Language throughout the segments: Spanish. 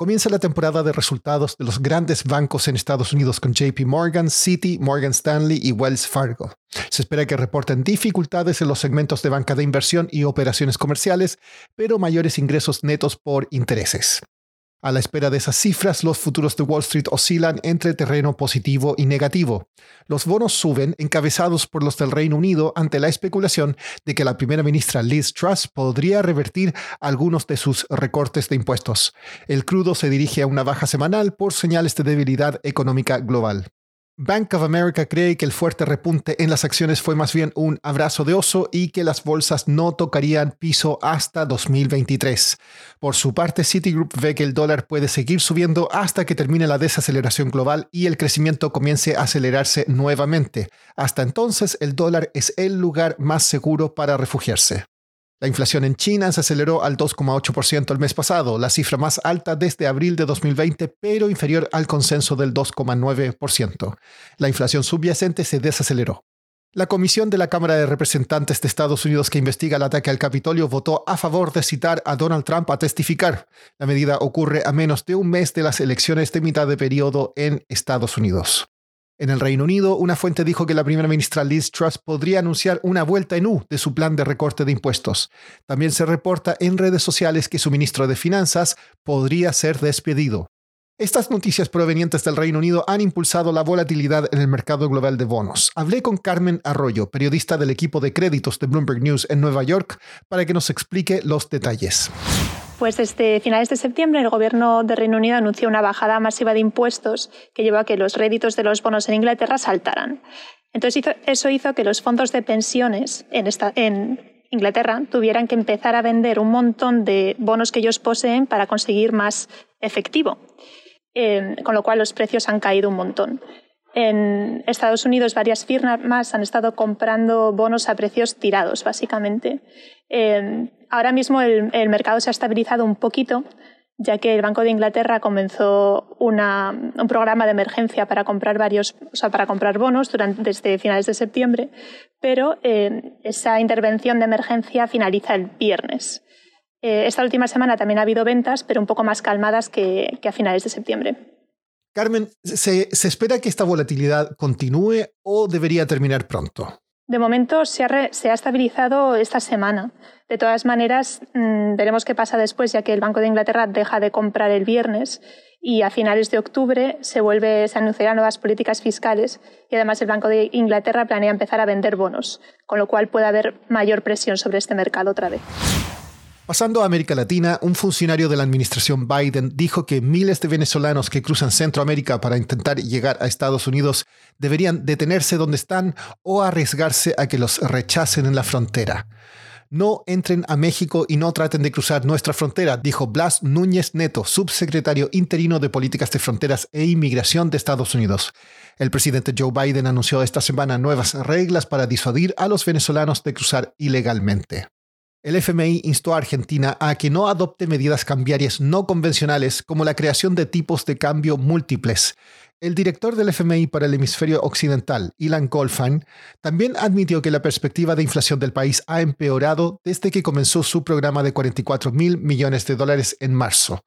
Comienza la temporada de resultados de los grandes bancos en Estados Unidos con JP Morgan, Citi, Morgan Stanley y Wells Fargo. Se espera que reporten dificultades en los segmentos de banca de inversión y operaciones comerciales, pero mayores ingresos netos por intereses. A la espera de esas cifras, los futuros de Wall Street oscilan entre terreno positivo y negativo. Los bonos suben, encabezados por los del Reino Unido, ante la especulación de que la primera ministra Liz Truss podría revertir algunos de sus recortes de impuestos. El crudo se dirige a una baja semanal por señales de debilidad económica global. Bank of America cree que el fuerte repunte en las acciones fue más bien un abrazo de oso y que las bolsas no tocarían piso hasta 2023. Por su parte, Citigroup ve que el dólar puede seguir subiendo hasta que termine la desaceleración global y el crecimiento comience a acelerarse nuevamente. Hasta entonces, el dólar es el lugar más seguro para refugiarse. La inflación en China se aceleró al 2,8% el mes pasado, la cifra más alta desde abril de 2020, pero inferior al consenso del 2,9%. La inflación subyacente se desaceleró. La comisión de la Cámara de Representantes de Estados Unidos que investiga el ataque al Capitolio votó a favor de citar a Donald Trump a testificar. La medida ocurre a menos de un mes de las elecciones de mitad de periodo en Estados Unidos. En el Reino Unido, una fuente dijo que la primera ministra Liz Truss podría anunciar una vuelta en U de su plan de recorte de impuestos. También se reporta en redes sociales que su ministro de Finanzas podría ser despedido. Estas noticias provenientes del Reino Unido han impulsado la volatilidad en el mercado global de bonos. Hablé con Carmen Arroyo, periodista del equipo de créditos de Bloomberg News en Nueva York, para que nos explique los detalles. Pues desde finales de septiembre el gobierno de Reino Unido anunció una bajada masiva de impuestos que llevó a que los réditos de los bonos en Inglaterra saltaran. Entonces eso hizo que los fondos de pensiones en, Inglaterra tuvieran que empezar a vender un montón de bonos que ellos poseen para conseguir más efectivo, eh, con lo cual los precios han caído un montón. En Estados Unidos varias firmas han estado comprando bonos a precios tirados, básicamente. Eh, ahora mismo el, mercado se ha estabilizado un poquito, ya que el Banco de Inglaterra comenzó un programa de emergencia para comprar varios, o sea, para comprar bonos durante, desde finales de septiembre, pero eh, esa intervención de emergencia finaliza el viernes. Eh, esta última semana también ha habido ventas, pero un poco más calmadas que a finales de septiembre. Carmen, ¿se, espera que esta volatilidad continúe o debería terminar pronto? De momento se ha, estabilizado esta semana. De todas maneras, mm, veremos qué pasa después, ya que el Banco de Inglaterra deja de comprar el viernes y a finales de octubre se, vuelve, se anunciarán nuevas políticas fiscales y además el Banco de Inglaterra planea empezar a vender bonos, con lo cual puede haber mayor presión sobre este mercado otra vez. Pasando a América Latina, un funcionario de la administración Biden dijo que miles de venezolanos que cruzan Centroamérica para intentar llegar a Estados Unidos deberían detenerse donde están o arriesgarse a que los rechacen en la frontera. No entren a México y no traten de cruzar nuestra frontera, dijo Blas Núñez Neto, subsecretario interino de Políticas de Fronteras e Inmigración de Estados Unidos. El presidente Joe Biden anunció esta semana nuevas reglas para disuadir a los venezolanos de cruzar ilegalmente. El FMI instó a Argentina a que no adopte medidas cambiarias no convencionales como la creación de tipos de cambio múltiples. El director del FMI para el hemisferio occidental, Ilan Goldfein, también admitió que la perspectiva de inflación del país ha empeorado desde que comenzó su programa de 44 mil millones de dólares en marzo.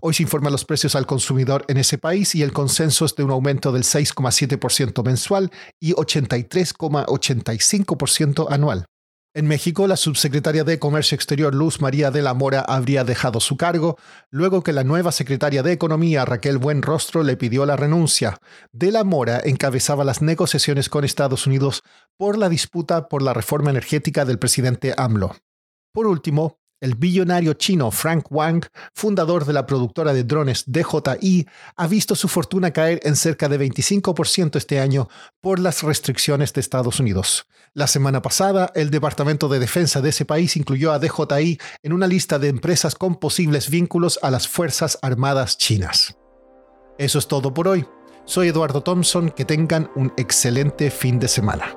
Hoy se informan los precios al consumidor en ese país y el consenso es de un aumento del 6,7% mensual y 83,85% anual. En México, la subsecretaria de Comercio Exterior Luz María de la Mora habría dejado su cargo luego que la nueva secretaria de Economía Raquel Buenrostro le pidió la renuncia. De la Mora encabezaba las negociaciones con Estados Unidos por la disputa por la reforma energética del presidente AMLO. Por último, el billonario chino Frank Wang, fundador de la productora de drones DJI, ha visto su fortuna caer en cerca de 25% este año por las restricciones de Estados Unidos. La semana pasada, el Departamento de Defensa de ese país incluyó a DJI en una lista de empresas con posibles vínculos a las Fuerzas Armadas chinas. Eso es todo por hoy. Soy Eduardo Thompson, que tengan un excelente fin de semana.